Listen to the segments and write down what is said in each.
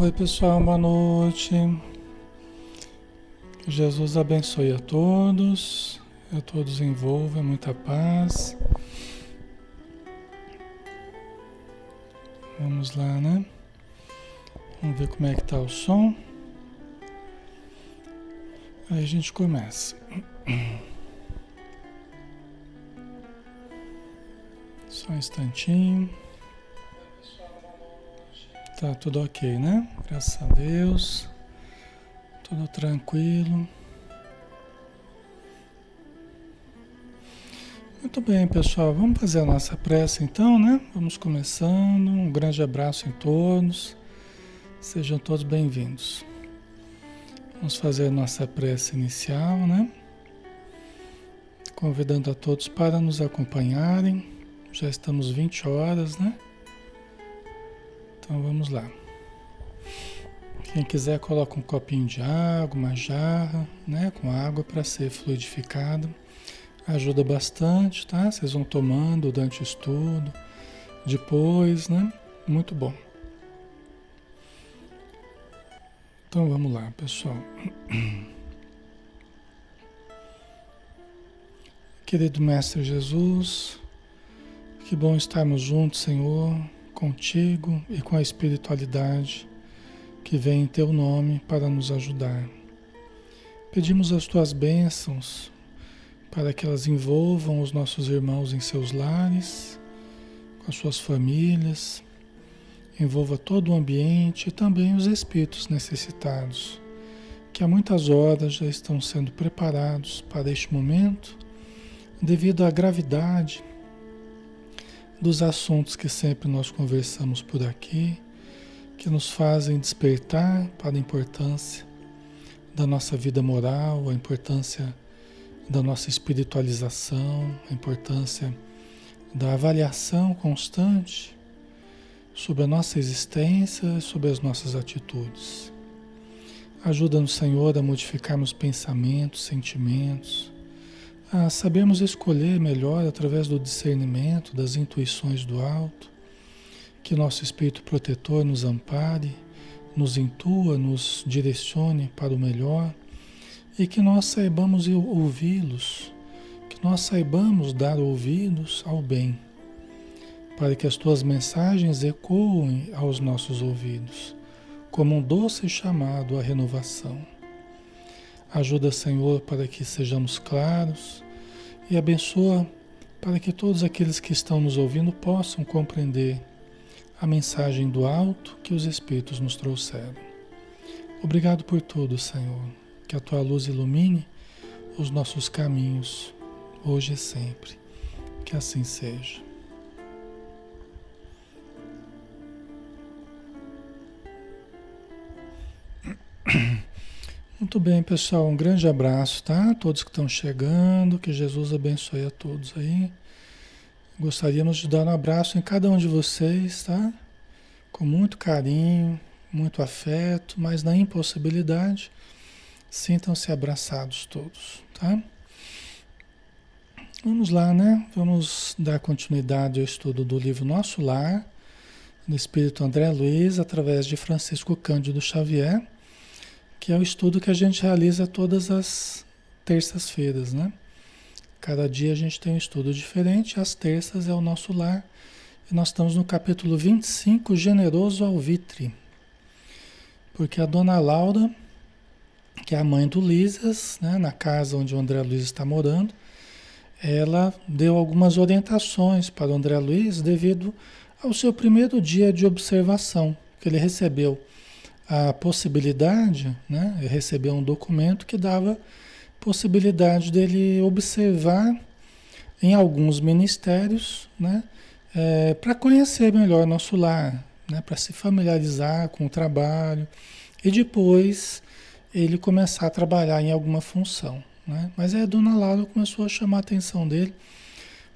Oi, pessoal, boa noite. Que Jesus abençoe a todos, a todos envolva muita paz. Vamos lá, né? Vamos ver como é que tá o som. Aí a gente começa. Só um instantinho. Tá tudo ok, né? Graças a Deus. Tudo tranquilo. Muito bem, pessoal. Vamos fazer a nossa prece então, né? Vamos começando. Um grande abraço em todos. Sejam todos bem-vindos. Vamos fazer a nossa prece inicial, né? Convidando a todos para nos acompanharem. Já estamos 20 horas, né? Então vamos lá. Quem quiser coloca um copinho de água, uma jarra, né, com água para ser fluidificado. Ajuda bastante, tá? Vocês vão tomando durante o estudo, depois, né? Muito bom. Então vamos lá, pessoal. Querido Mestre Jesus, que bom estarmos juntos, Senhor contigo e com a espiritualidade que vem em teu nome para nos ajudar. Pedimos as tuas bênçãos para que elas envolvam os nossos irmãos em seus lares, com as suas famílias, envolva todo o ambiente e também os espíritos necessitados, que há muitas horas já estão sendo preparados para este momento, devido à gravidade dos assuntos que sempre nós conversamos por aqui, que nos fazem despertar para a importância da nossa vida moral, a importância da nossa espiritualização, a importância da avaliação constante sobre a nossa existência, sobre as nossas atitudes. Ajuda-nos, Senhor, a modificarmos pensamentos, sentimentos, a sabermos escolher melhor através do discernimento, das intuições do alto, que nosso Espírito protetor nos ampare, nos intua, nos direcione para o melhor. E que nós saibamos ouvi-los, que nós saibamos dar ouvidos ao bem, para que as tuas mensagens ecoem aos nossos ouvidos, como um doce chamado à renovação. Ajuda, Senhor, para que sejamos claros e abençoa para que todos aqueles que estão nos ouvindo possam compreender a mensagem do alto que os Espíritos nos trouxeram. Obrigado por tudo, Senhor. Que a tua luz ilumine os nossos caminhos, hoje e sempre. Que assim seja. Muito bem, pessoal. Um grande abraço, tá? Todos que estão chegando, que Jesus abençoe a todos aí. Gostaríamos de dar um abraço em cada um de vocês, tá? Com muito carinho, muito afeto, mas na impossibilidade, sintam-se abraçados todos, tá? Vamos lá, né? Vamos dar continuidade ao estudo do livro Nosso Lar, do Espírito André Luiz, através de Francisco Cândido Xavier que é o estudo que a gente realiza todas as terças-feiras, né? Cada dia a gente tem um estudo diferente, as terças é o nosso lar. E nós estamos no capítulo 25, Generoso Alvitre. Porque a dona Laura, que é a mãe do Lisas, né, na casa onde o André Luiz está morando, ela deu algumas orientações para o André Luiz devido ao seu primeiro dia de observação que ele recebeu a possibilidade, né, receber um documento que dava possibilidade dele observar em alguns ministérios, né, é, para conhecer melhor nosso lar, né, para se familiarizar com o trabalho e depois ele começar a trabalhar em alguma função. Né? Mas aí a dona Laura começou a chamar a atenção dele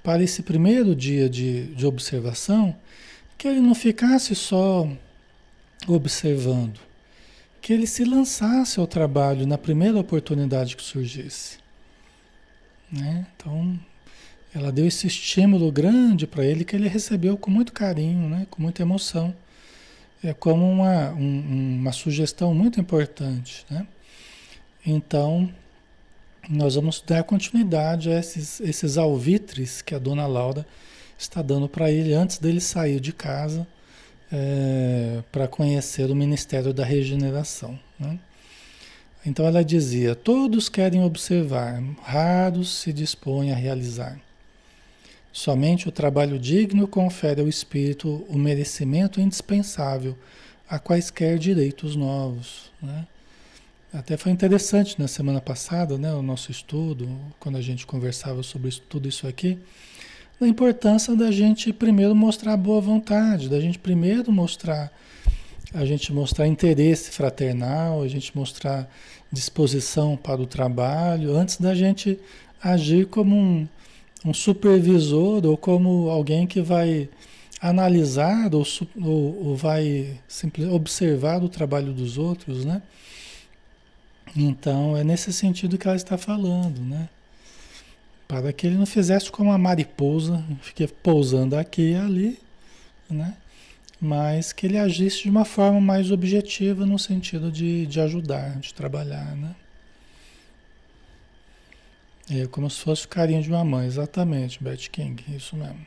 para esse primeiro dia de, de observação, que ele não ficasse só observando, que ele se lançasse ao trabalho na primeira oportunidade que surgisse. Né? Então, ela deu esse estímulo grande para ele que ele recebeu com muito carinho, né? com muita emoção. é como uma, um, uma sugestão muito importante. Né? Então, nós vamos dar continuidade a esses, esses alvitres que a dona Laura está dando para ele antes dele sair de casa é, para conhecer o Ministério da Regeneração. Né? Então ela dizia: todos querem observar, raros se dispõem a realizar. Somente o trabalho digno confere ao espírito o merecimento indispensável a quaisquer direitos novos. Né? Até foi interessante na semana passada, né, o nosso estudo, quando a gente conversava sobre tudo isso aqui, a importância da gente primeiro mostrar boa vontade, da gente primeiro mostrar, a gente mostrar interesse fraternal, a gente mostrar disposição para o trabalho, antes da gente agir como um, um supervisor ou como alguém que vai analisar ou, ou, ou vai observar o trabalho dos outros, né? Então é nesse sentido que ela está falando, né? Para que ele não fizesse como a mariposa, fique pousando aqui e ali, né? Mas que ele agisse de uma forma mais objetiva no sentido de, de ajudar, de trabalhar, né? É como se fosse o carinho de uma mãe, exatamente, Beth King, isso mesmo.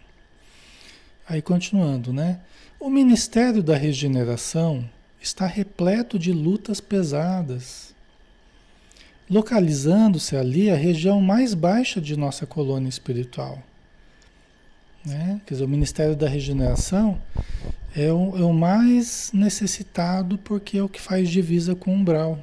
Aí continuando, né? O Ministério da Regeneração está repleto de lutas pesadas localizando-se ali a região mais baixa de nossa colônia espiritual. Né? Quer dizer, o Ministério da Regeneração é o, é o mais necessitado porque é o que faz divisa com o umbral.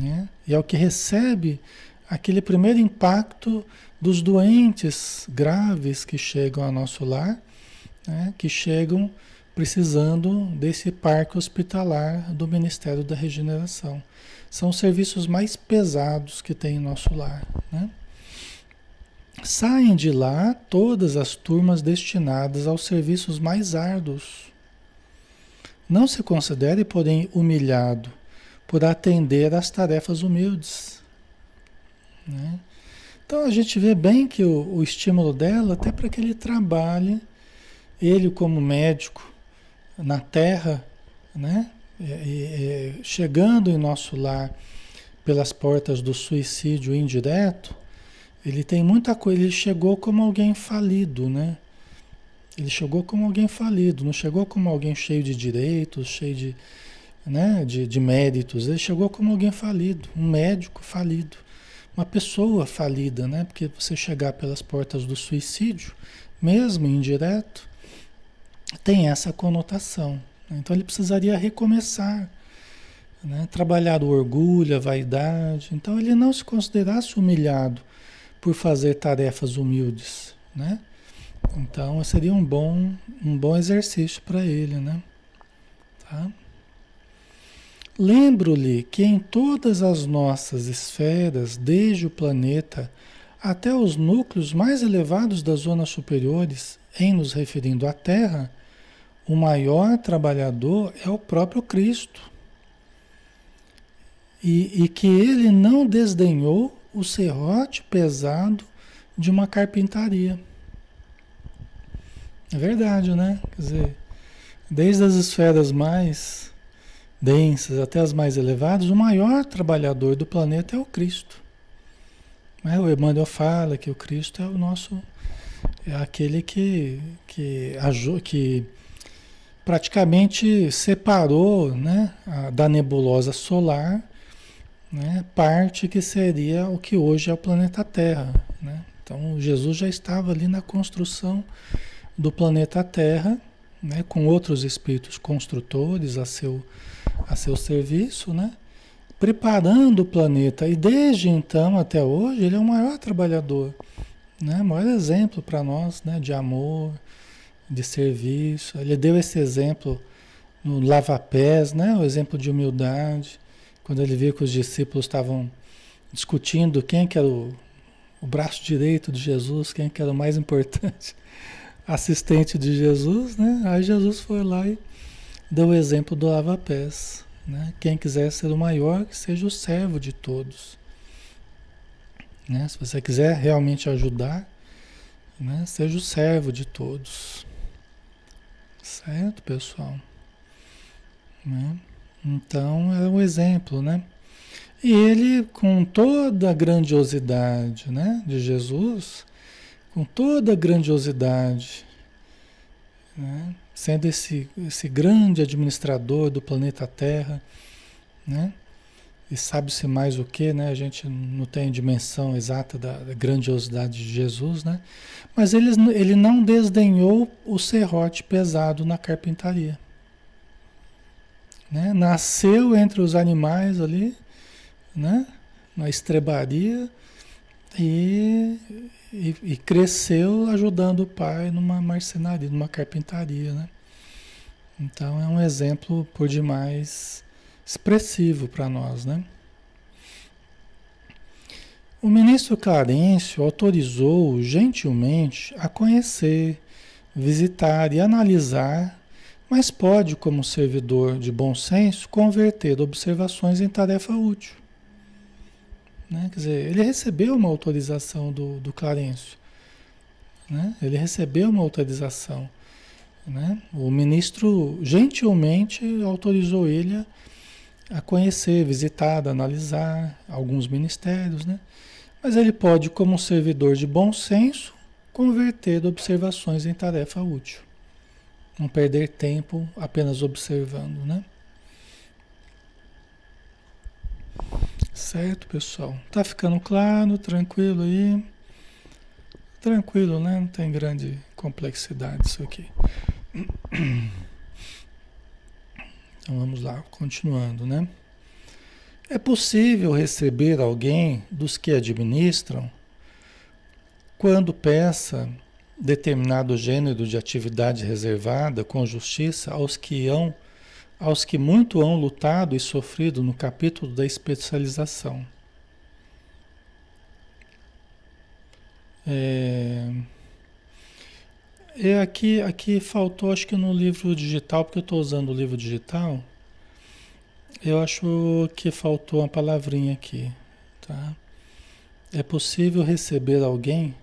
Né? E é o que recebe aquele primeiro impacto dos doentes graves que chegam ao nosso lar, né? que chegam precisando desse parque hospitalar do Ministério da Regeneração são os serviços mais pesados que tem em nosso lar. Né? Saem de lá todas as turmas destinadas aos serviços mais árduos. Não se considere, porém, humilhado por atender às tarefas humildes. Né? Então a gente vê bem que o, o estímulo dela, até para que ele trabalhe, ele como médico na terra, né? É, é, chegando em nosso lar pelas portas do suicídio indireto, ele tem muita coisa. Ele chegou como alguém falido, né? Ele chegou como alguém falido, não chegou como alguém cheio de direitos, cheio de, né, de, de méritos. Ele chegou como alguém falido, um médico falido, uma pessoa falida, né? Porque você chegar pelas portas do suicídio, mesmo indireto, tem essa conotação. Então ele precisaria recomeçar, né? trabalhar o orgulho, a vaidade. Então ele não se considerasse humilhado por fazer tarefas humildes, né? Então seria um bom, um bom exercício para ele, né? Tá? Lembro-lhe que em todas as nossas esferas, desde o planeta até os núcleos mais elevados das zonas superiores, em nos referindo à Terra, o maior trabalhador é o próprio Cristo. E, e, que ele não desdenhou o serrote pesado de uma carpintaria. É verdade, né? Quer dizer, desde as esferas mais densas até as mais elevadas, o maior trabalhador do planeta é o Cristo. Né? O Emmanuel fala que o Cristo é o nosso, é aquele que, que, que praticamente separou né, a, da nebulosa solar né, parte que seria o que hoje é o planeta Terra. Né? Então Jesus já estava ali na construção do planeta Terra, né, com outros espíritos construtores a seu, a seu serviço, né, preparando o planeta. E desde então até hoje ele é o maior trabalhador, né, maior exemplo para nós né, de amor, de serviço. Ele deu esse exemplo no lava-pés, né? o exemplo de humildade, quando ele viu que os discípulos estavam discutindo quem que era o, o braço direito de Jesus, quem que era o mais importante assistente de Jesus, né? Aí Jesus foi lá e deu o exemplo do lava-pés. Né? Quem quiser ser o maior, que seja o servo de todos. Né? Se você quiser realmente ajudar, né? seja o servo de todos. Certo, pessoal? Né? Então é um exemplo, né? E ele, com toda a grandiosidade né, de Jesus, com toda a grandiosidade, né, sendo esse, esse grande administrador do planeta Terra, né? E sabe-se mais o que, né? A gente não tem dimensão exata da, da grandiosidade de Jesus, né? Mas ele, ele não desdenhou o serrote pesado na carpintaria. Né? Nasceu entre os animais ali, né? na estrebaria e, e, e, cresceu ajudando o pai numa marcenaria, numa carpintaria. Né? Então é um exemplo por demais expressivo para nós. Né? O ministro Clarencio autorizou gentilmente a conhecer, visitar e analisar mas pode, como servidor de bom senso, converter observações em tarefa útil. Né? Quer dizer, ele recebeu uma autorização do, do Clarencio. Né? Ele recebeu uma autorização. Né? O ministro gentilmente autorizou ele a, a conhecer, visitar, analisar alguns ministérios. Né? Mas ele pode, como servidor de bom senso, converter observações em tarefa útil. Não perder tempo apenas observando, né? Certo, pessoal? Tá ficando claro, tranquilo aí? Tranquilo, né? Não tem grande complexidade isso aqui. Então vamos lá, continuando, né? É possível receber alguém dos que administram quando peça determinado gênero de atividade reservada com justiça aos que hão, aos que muito hão lutado e sofrido no capítulo da especialização. É, é aqui, aqui faltou, acho que no livro digital, porque eu estou usando o livro digital, eu acho que faltou uma palavrinha aqui, tá? É possível receber alguém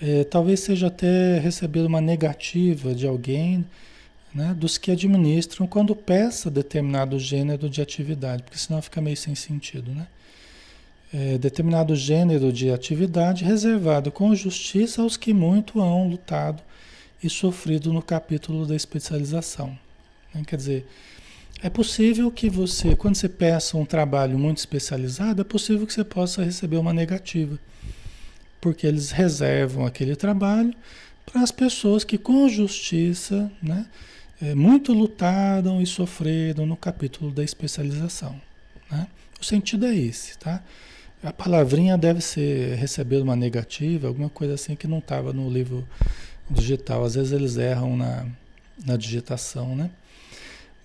é, talvez seja até receber uma negativa de alguém, né, dos que administram, quando peça determinado gênero de atividade, porque senão fica meio sem sentido, né? É, determinado gênero de atividade reservado com justiça aos que muito hão lutado e sofrido no capítulo da especialização. Né? Quer dizer, é possível que você, quando você peça um trabalho muito especializado, é possível que você possa receber uma negativa porque eles reservam aquele trabalho para as pessoas que com justiça, né, é, muito lutaram e sofreram no capítulo da especialização. Né? O sentido é esse, tá? A palavrinha deve ser receber uma negativa, alguma coisa assim que não estava no livro digital. Às vezes eles erram na, na digitação, né?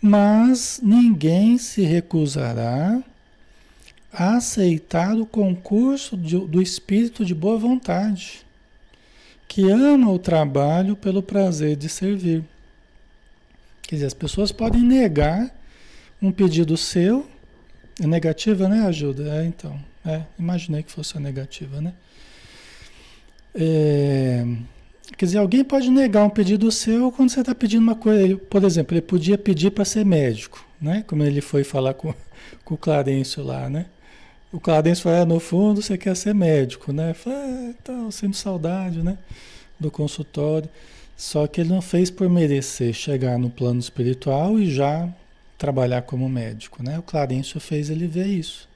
Mas ninguém se recusará a aceitar o concurso de, do espírito de boa vontade, que ama o trabalho pelo prazer de servir. Quer dizer, as pessoas podem negar um pedido seu. É negativa, né, ajuda? É, então. É, imaginei que fosse a negativa, né? É, quer dizer, alguém pode negar um pedido seu quando você está pedindo uma coisa. Ele, por exemplo, ele podia pedir para ser médico, né? Como ele foi falar com, com o Clarencio lá, né? O Clarencio fala, é, no fundo você quer ser médico, né? Fala, é, então, saudade, né? Do consultório. Só que ele não fez por merecer chegar no plano espiritual e já trabalhar como médico, né? O Clarencio fez ele ver isso.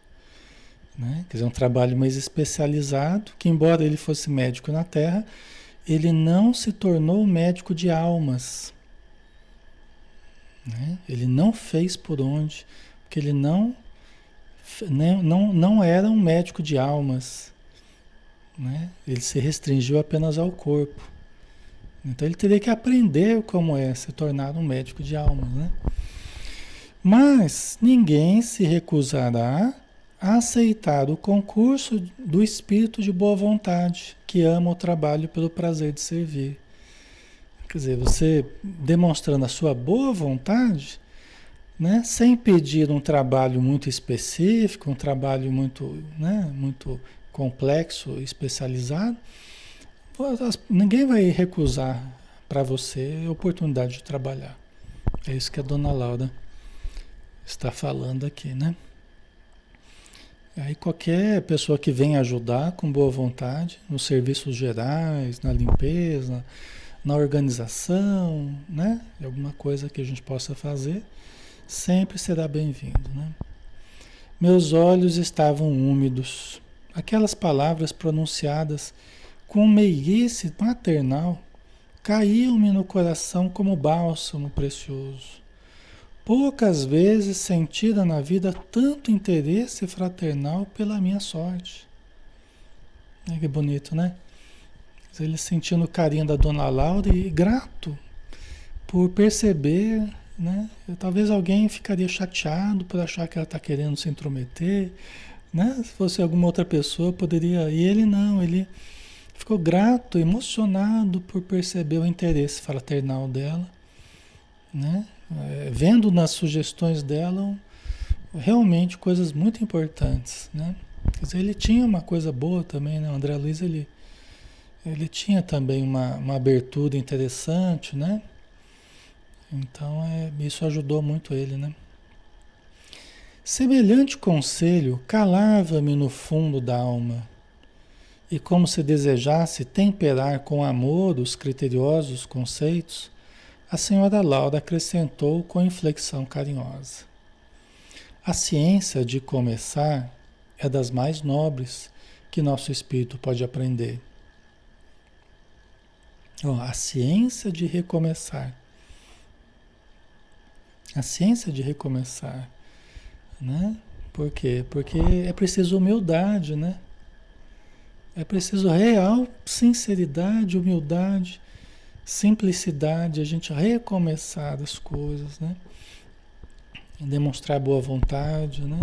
Né? Quer dizer, um trabalho mais especializado, que embora ele fosse médico na Terra, ele não se tornou médico de almas. Né? Ele não fez por onde, porque ele não não, não, não era um médico de almas. Né? Ele se restringiu apenas ao corpo. Então ele teria que aprender como é se tornar um médico de almas. Né? Mas ninguém se recusará aceitar o concurso do espírito de boa vontade, que ama o trabalho pelo prazer de servir. Quer dizer, você demonstrando a sua boa vontade, né? sem pedir um trabalho muito específico, um trabalho muito, né? muito complexo, especializado, ninguém vai recusar para você a oportunidade de trabalhar. É isso que a dona Laura está falando aqui, né? Aí qualquer pessoa que venha ajudar com boa vontade, nos serviços gerais, na limpeza, na organização, né? Alguma coisa que a gente possa fazer, sempre será bem-vindo, né? Meus olhos estavam úmidos. Aquelas palavras pronunciadas com meiguice maternal caíam-me no coração como bálsamo precioso. Poucas vezes sentira na vida tanto interesse fraternal pela minha sorte. Que bonito, né? Ele sentindo o carinho da dona Laura e grato por perceber, né? Talvez alguém ficaria chateado por achar que ela está querendo se intrometer, né? Se fosse alguma outra pessoa, poderia. E ele não, ele ficou grato, emocionado por perceber o interesse fraternal dela, né? É, vendo nas sugestões dela realmente coisas muito importantes, né? Quer dizer, ele tinha uma coisa boa também, né? O André Luiz, ele, ele tinha também uma, uma abertura interessante, né? Então, é, isso ajudou muito ele, né? Semelhante conselho calava-me no fundo da alma, e como se desejasse temperar com amor os criteriosos conceitos, a senhora Laura acrescentou com inflexão carinhosa. A ciência de começar é das mais nobres que nosso espírito pode aprender. Oh, a ciência de recomeçar. A ciência de recomeçar. Né? Por quê? Porque é preciso humildade, né? É preciso real sinceridade, humildade simplicidade, a gente recomeçar as coisas, né? Demonstrar boa vontade, né?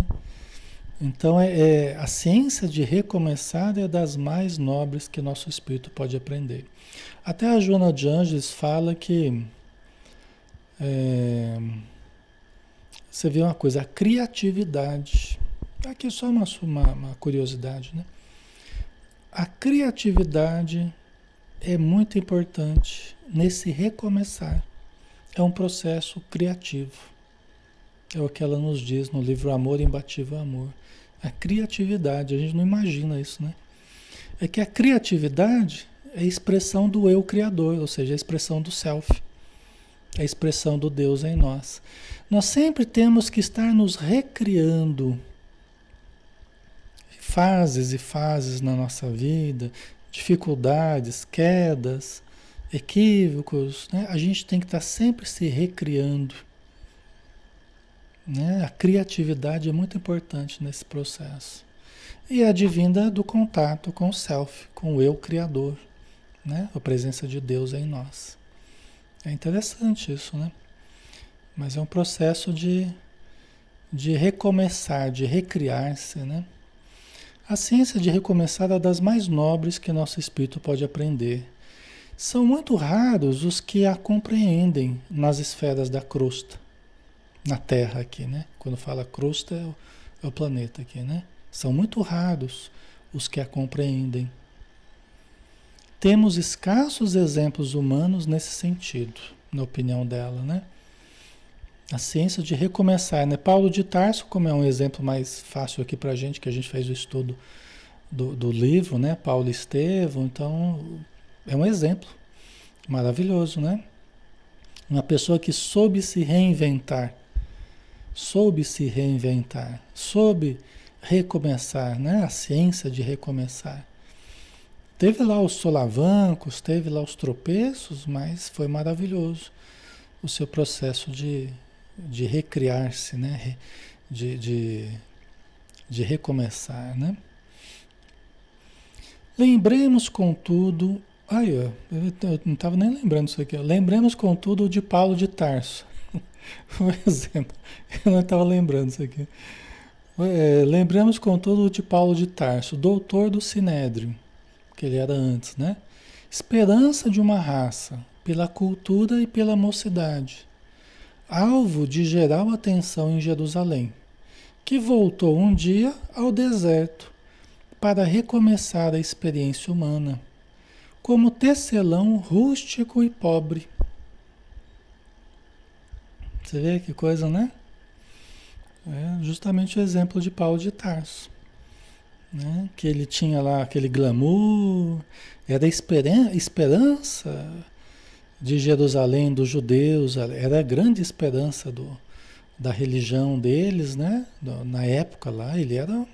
Então, é, é, a ciência de recomeçar é das mais nobres que nosso espírito pode aprender. Até a Joana de Angeles fala que. É, você vê uma coisa, a criatividade. Aqui só uma, uma, uma curiosidade, né? A criatividade é muito importante nesse recomeçar. É um processo criativo. É o que ela nos diz no livro Amor Imbatível Amor. A criatividade, a gente não imagina isso, né? É que a criatividade é a expressão do eu criador, ou seja, a expressão do self, a expressão do Deus em nós. Nós sempre temos que estar nos recriando fases e fases na nossa vida, dificuldades, quedas, equívocos, né? a gente tem que estar tá sempre se recriando. Né? A criatividade é muito importante nesse processo. E é advinda do contato com o self, com o eu criador, né? a presença de Deus em nós. É interessante isso, né? Mas é um processo de, de recomeçar, de recriar-se, né? A ciência de recomeçar é das mais nobres que nosso espírito pode aprender. São muito raros os que a compreendem nas esferas da crosta, na Terra aqui, né? Quando fala crosta é o, é o planeta aqui, né? São muito raros os que a compreendem. Temos escassos exemplos humanos nesse sentido, na opinião dela, né? A ciência de recomeçar, né? Paulo de Tarso, como é um exemplo mais fácil aqui para a gente, que a gente fez o estudo do, do livro, né? Paulo Estevam, então é um exemplo maravilhoso, né? Uma pessoa que soube se reinventar, soube se reinventar, soube recomeçar, né? A ciência de recomeçar. Teve lá os solavancos, teve lá os tropeços, mas foi maravilhoso o seu processo de de recriar-se, né? De, de, de recomeçar, né? Lembremos, contudo, ai, eu, eu não estava nem lembrando isso aqui. Lembremos, contudo, de Paulo de Tarso. Por exemplo, eu não estava lembrando isso aqui. É, lembremos, contudo, de Paulo de Tarso, doutor do Sinédrio, que ele era antes, né? Esperança de uma raça, pela cultura e pela mocidade alvo de geral atenção em Jerusalém, que voltou um dia ao deserto para recomeçar a experiência humana, como tecelão rústico e pobre. Você vê que coisa, né? É justamente o exemplo de Paulo de Tarso. Né? Que ele tinha lá aquele glamour, era esperança de Jerusalém, dos judeus, era a grande esperança do, da religião deles, né? Na época lá, ele era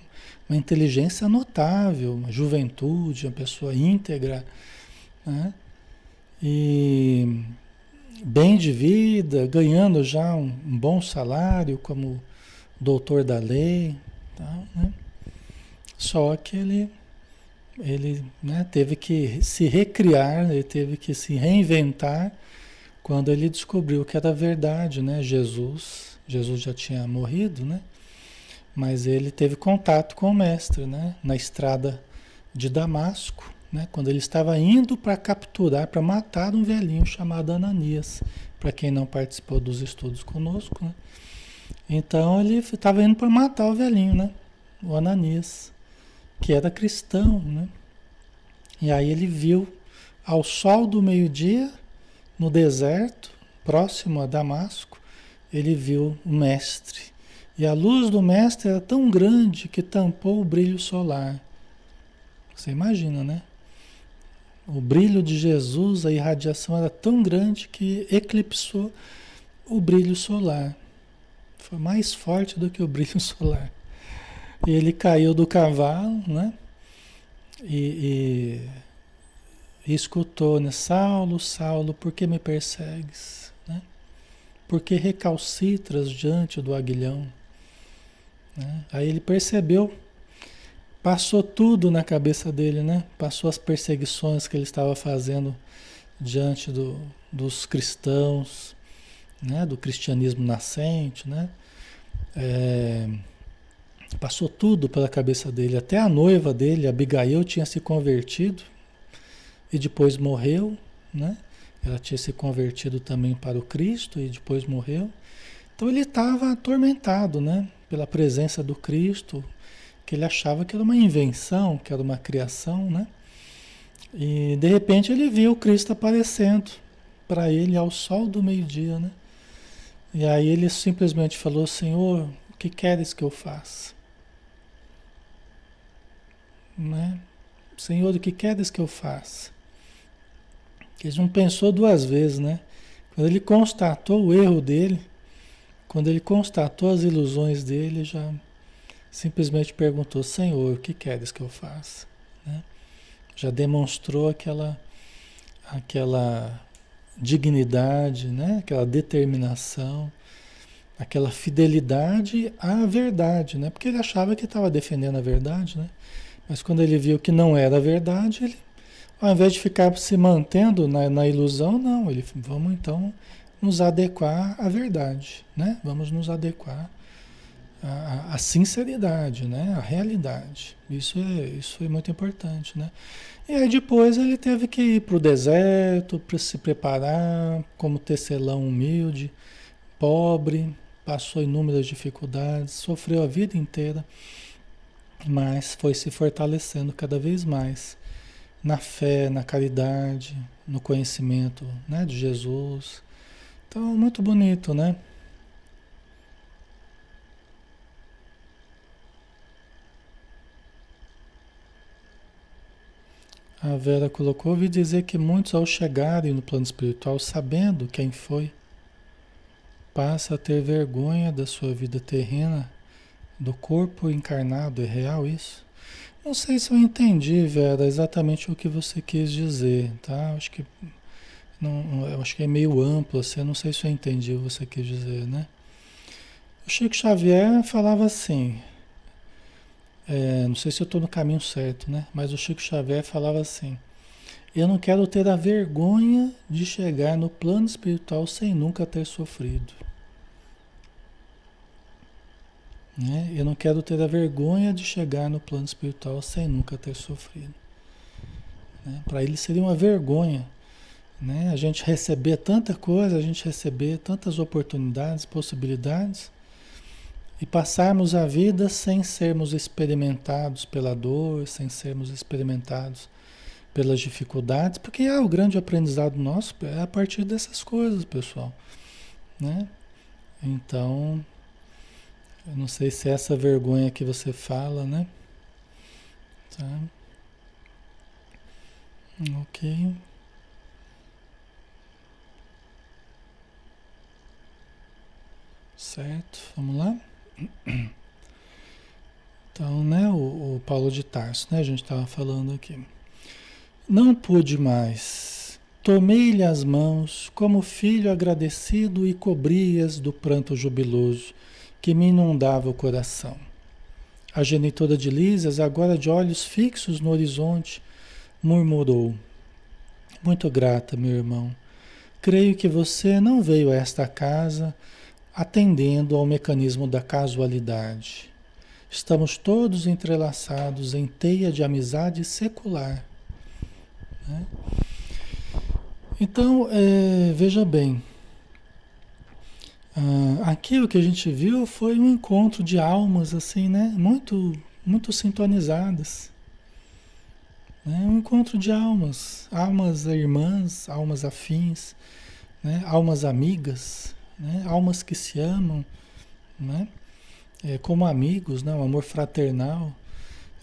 uma inteligência notável, uma juventude, uma pessoa íntegra, né? E bem de vida, ganhando já um, um bom salário como doutor da lei, tá, né? Só que ele, ele né, teve que se recriar, ele teve que se reinventar quando ele descobriu que era verdade, né? Jesus, Jesus já tinha morrido, né? Mas ele teve contato com o mestre, né? Na estrada de Damasco, né? Quando ele estava indo para capturar, para matar um velhinho chamado Ananias, para quem não participou dos estudos conosco, né? Então ele estava indo para matar o velhinho, né? O Ananias, que era cristão, né? E aí ele viu ao sol do meio-dia, no deserto, próximo a Damasco, ele viu o mestre. E a luz do mestre era tão grande que tampou o brilho solar. Você imagina, né? O brilho de Jesus, a irradiação era tão grande que eclipsou o brilho solar. Foi mais forte do que o brilho solar. Ele caiu do cavalo, né? E, e, e escutou, né? Saulo, Saulo, por que me persegues? Né? Por que recalcitras diante do aguilhão? Né? Aí ele percebeu Passou tudo na cabeça dele, né? Passou as perseguições que ele estava fazendo diante do, dos cristãos, né? Do cristianismo nascente, né? É, passou tudo pela cabeça dele. Até a noiva dele, Abigail, tinha se convertido e depois morreu, né? Ela tinha se convertido também para o Cristo e depois morreu. Então ele estava atormentado, né? Pela presença do Cristo, que ele achava que era uma invenção, que era uma criação, né? E de repente ele viu Cristo aparecendo para ele ao sol do meio-dia, né? E aí ele simplesmente falou: Senhor, o que queres que eu faça? Né? Senhor, o que queres que eu faça? Que ele não pensou duas vezes, né? Quando ele constatou o erro dele, quando ele constatou as ilusões dele, já simplesmente perguntou: Senhor, o que queres que eu faça? Né? Já demonstrou aquela, aquela dignidade, né? aquela determinação, aquela fidelidade à verdade, né? porque ele achava que estava defendendo a verdade, né? Mas quando ele viu que não era verdade, ele, ao invés de ficar se mantendo na, na ilusão, não, ele vamos então nos adequar à verdade, né? Vamos nos adequar a, a, sinceridade, né? a realidade. Isso, é, isso foi muito importante. Né? E aí depois ele teve que ir para o deserto para se preparar como tecelão humilde, pobre, passou inúmeras dificuldades, sofreu a vida inteira, mas foi se fortalecendo cada vez mais na fé, na caridade, no conhecimento né, de Jesus. Então, muito bonito, né? A Vera colocou, ouvi dizer que muitos ao chegarem no plano espiritual, sabendo quem foi, passa a ter vergonha da sua vida terrena, do corpo encarnado. É real isso? Não sei se eu entendi, Vera, exatamente o que você quis dizer, tá? Acho que não, eu acho que é meio amplo, assim, não sei se eu entendi o que você quis dizer, né? O Chico Xavier falava assim, é, não sei se eu estou no caminho certo, né? Mas o Chico Xavier falava assim: Eu não quero ter a vergonha de chegar no plano espiritual sem nunca ter sofrido. Né? Eu não quero ter a vergonha de chegar no plano espiritual sem nunca ter sofrido. Né? Para ele seria uma vergonha né? a gente receber tanta coisa, a gente receber tantas oportunidades, possibilidades e passarmos a vida sem sermos experimentados pela dor, sem sermos experimentados pelas dificuldades, porque ah, o grande aprendizado nosso é a partir dessas coisas, pessoal, né? Então, Eu não sei se é essa vergonha que você fala, né? Tá. Ok. Certo, vamos lá? Então, né, o, o Paulo de Tarso, né, a gente estava falando aqui. Não pude mais. Tomei-lhe as mãos como filho agradecido e cobri-as do pranto jubiloso que me inundava o coração. A genitora de Lísias, agora de olhos fixos no horizonte, murmurou: Muito grata, meu irmão. Creio que você não veio a esta casa atendendo ao mecanismo da casualidade. Estamos todos entrelaçados em teia de amizade secular. Né? Então, é, veja bem, ah, aqui o que a gente viu foi um encontro de almas assim, né? Muito, muito sintonizadas. Né? Um encontro de almas, almas irmãs, almas afins, né? almas amigas, né? almas que se amam, né? É, como amigos, né? um amor fraternal.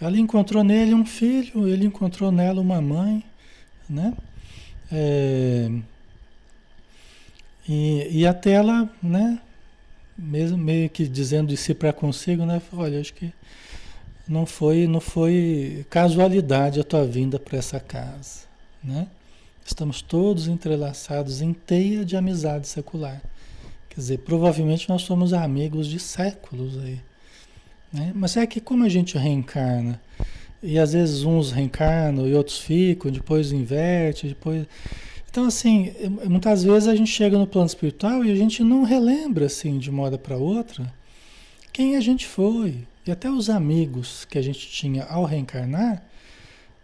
Ela encontrou nele um filho, ele encontrou nela uma mãe, né? É, e, e até ela, né? Mesmo meio que dizendo de si para consigo, né? Olha, acho que não foi, não foi casualidade a tua vinda para essa casa, né? Estamos todos entrelaçados em teia de amizade secular. Quer dizer, provavelmente nós somos amigos de séculos aí. Né? Mas é que como a gente reencarna, e às vezes uns reencarnam e outros ficam, depois inverte, depois. Então, assim, muitas vezes a gente chega no plano espiritual e a gente não relembra, assim, de uma hora para outra, quem a gente foi. E até os amigos que a gente tinha ao reencarnar,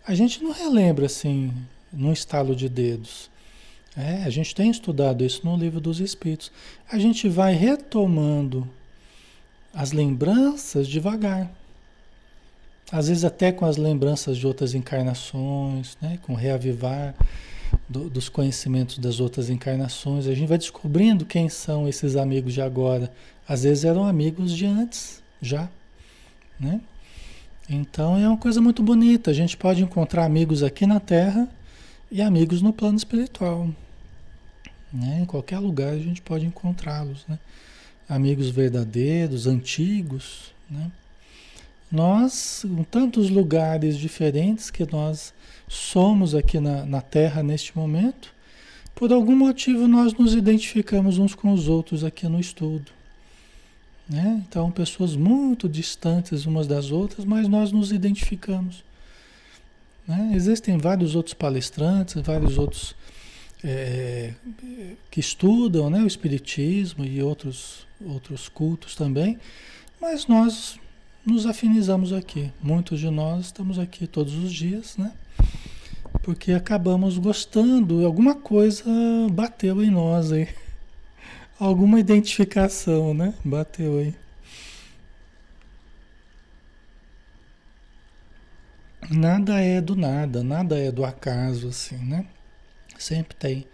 a gente não relembra, assim, num estalo de dedos. É, a gente tem estudado isso no livro dos Espíritos. A gente vai retomando as lembranças devagar. Às vezes até com as lembranças de outras encarnações, né? com reavivar do, dos conhecimentos das outras encarnações. A gente vai descobrindo quem são esses amigos de agora. Às vezes eram amigos de antes, já. Né? Então é uma coisa muito bonita. A gente pode encontrar amigos aqui na Terra e amigos no plano espiritual. Né? Em qualquer lugar a gente pode encontrá-los, né? Amigos verdadeiros, antigos, né? Nós, em tantos lugares diferentes que nós somos aqui na, na Terra neste momento, por algum motivo nós nos identificamos uns com os outros aqui no estudo. Né? Então, pessoas muito distantes umas das outras, mas nós nos identificamos. Né? Existem vários outros palestrantes, vários outros é, que estudam né, o Espiritismo e outros, outros cultos também, mas nós nos afinizamos aqui. Muitos de nós estamos aqui todos os dias, né? Porque acabamos gostando, alguma coisa bateu em nós aí. Alguma identificação, né? Bateu aí. Nada é do nada, nada é do acaso, assim, né? Sempre tem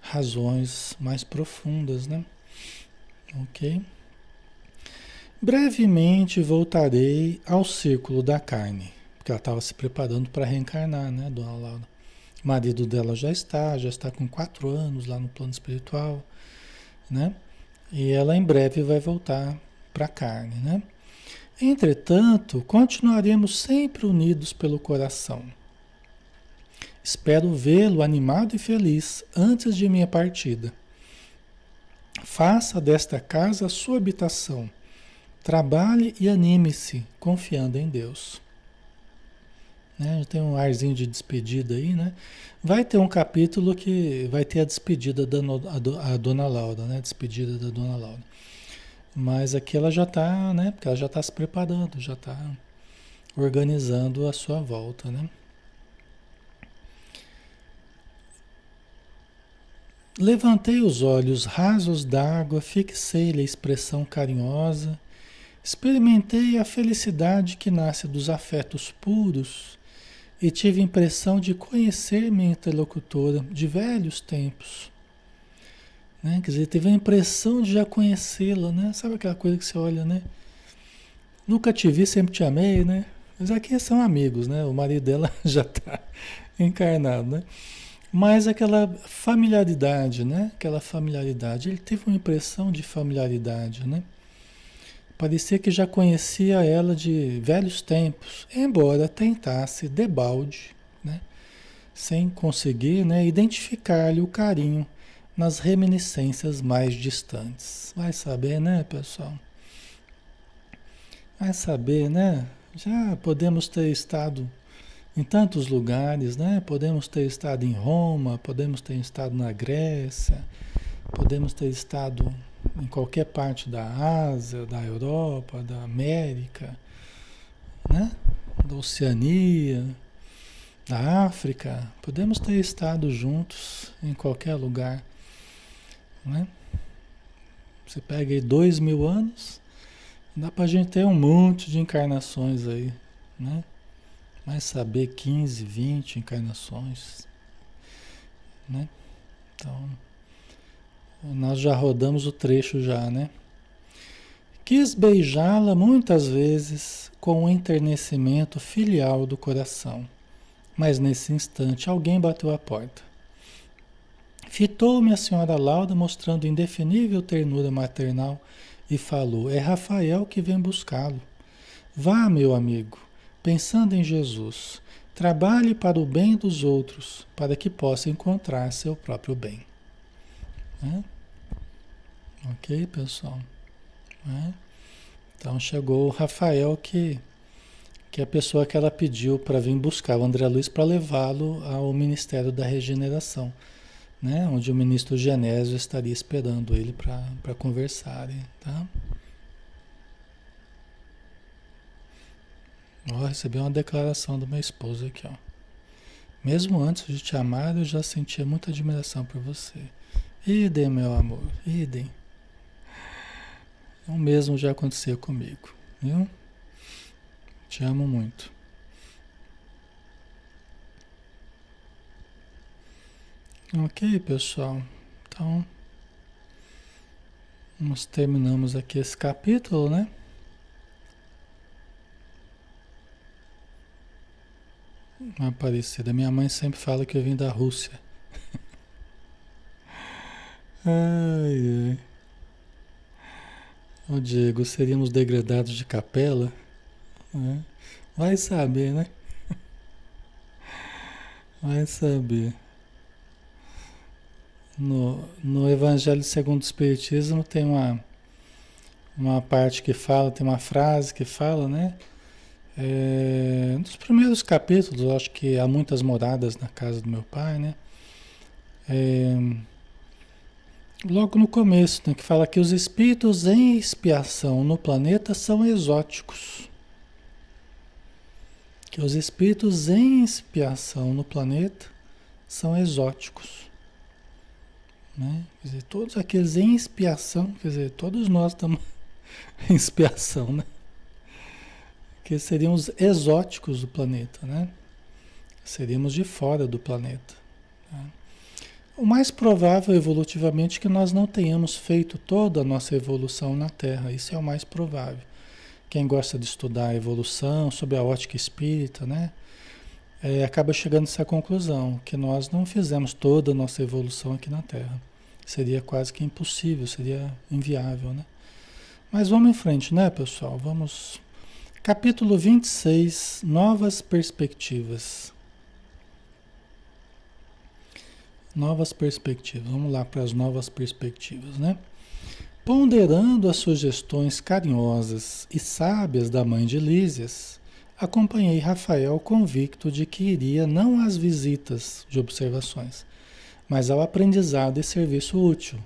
razões mais profundas, né? Ok? Brevemente voltarei ao círculo da carne, porque ela estava se preparando para reencarnar, né, Dona Laura? O marido dela já está, já está com quatro anos lá no plano espiritual, né? E ela em breve vai voltar para a carne, né? Entretanto, continuaremos sempre unidos pelo coração Espero vê-lo animado e feliz antes de minha partida. Faça desta casa sua habitação. Trabalhe e anime-se, confiando em Deus. Né? Tem um arzinho de despedida aí, né? Vai ter um capítulo que vai ter a despedida da a, a Dona Laura, né? Despedida da Dona Laura. Mas aqui ela já está, né? Porque ela já está se preparando, já está organizando a sua volta, né? Levantei os olhos rasos d'água, fixei-lhe a expressão carinhosa, experimentei a felicidade que nasce dos afetos puros e tive a impressão de conhecer minha interlocutora de velhos tempos. Né? Quer dizer, teve a impressão de já conhecê-la, né? Sabe aquela coisa que você olha, né? Nunca te vi, sempre te amei, né? Mas aqui são amigos, né? O marido dela já está encarnado, né? Mas aquela familiaridade, né? Aquela familiaridade. Ele teve uma impressão de familiaridade, né? Parecia que já conhecia ela de velhos tempos, embora tentasse debalde, né? Sem conseguir né? identificar-lhe o carinho nas reminiscências mais distantes. Vai saber, né, pessoal? Vai saber, né? Já podemos ter estado em tantos lugares, né? Podemos ter estado em Roma, podemos ter estado na Grécia, podemos ter estado em qualquer parte da Ásia, da Europa, da América, né? Da Oceania, da África. Podemos ter estado juntos em qualquer lugar, né? Você pega aí dois mil anos, dá pra gente ter um monte de encarnações aí, né? Mas saber 15, 20 encarnações, né? Então, nós já rodamos o trecho já, né? Quis beijá-la muitas vezes com o enternecimento filial do coração, mas nesse instante alguém bateu à porta. Fitou-me a senhora Lauda mostrando indefinível ternura maternal e falou: É Rafael que vem buscá-lo. Vá, meu amigo, pensando em Jesus, trabalhe para o bem dos outros, para que possa encontrar seu próprio bem. Né? Ok, pessoal? Né? Então chegou o Rafael, que, que é a pessoa que ela pediu para vir buscar o André Luiz para levá-lo ao Ministério da Regeneração, né? onde o ministro Genésio estaria esperando ele para conversarem. Tá? Ó, recebi uma declaração do meu esposo aqui, ó. Mesmo antes de te amar, eu já sentia muita admiração por você. Idem, meu amor, idem. O mesmo já aconteceu comigo, viu? Te amo muito. Ok, pessoal. Então, nós terminamos aqui esse capítulo, né? Aparecida. Minha mãe sempre fala que eu vim da Rússia. Ai, ai. Ô Diego, seríamos degradados de capela? É. Vai saber, né? Vai saber. No, no Evangelho segundo o Espiritismo tem uma, uma parte que fala, tem uma frase que fala, né? É, nos primeiros capítulos, acho que há muitas moradas na casa do meu pai, né? É, logo no começo, né, que fala que os espíritos em expiação no planeta são exóticos. Que os espíritos em expiação no planeta são exóticos. Né? Quer dizer, todos aqueles em expiação, quer dizer, todos nós estamos em expiação, né? que seriam os exóticos do planeta, né? Seríamos de fora do planeta. Né? O mais provável evolutivamente é que nós não tenhamos feito toda a nossa evolução na Terra. Isso é o mais provável. Quem gosta de estudar a evolução, sobre a ótica espírita, né? É, acaba chegando a essa conclusão, que nós não fizemos toda a nossa evolução aqui na Terra. Seria quase que impossível, seria inviável, né? Mas vamos em frente, né, pessoal? Vamos Capítulo 26 Novas perspectivas. Novas perspectivas. Vamos lá para as novas perspectivas, né? Ponderando as sugestões carinhosas e sábias da mãe de Lísias, acompanhei Rafael convicto de que iria não às visitas de observações, mas ao aprendizado e serviço útil.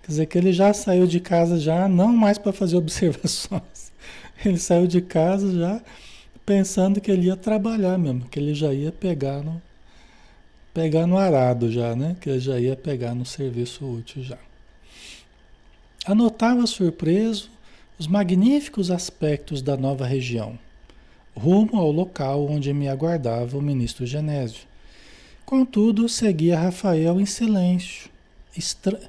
Quer dizer que ele já saiu de casa já não mais para fazer observações, ele saiu de casa já pensando que ele ia trabalhar mesmo, que ele já ia pegar no, pegar no arado já, né? Que já ia pegar no serviço útil já. Anotava surpreso os magníficos aspectos da nova região, rumo ao local onde me aguardava o ministro Genésio. Contudo, seguia Rafael em silêncio, estra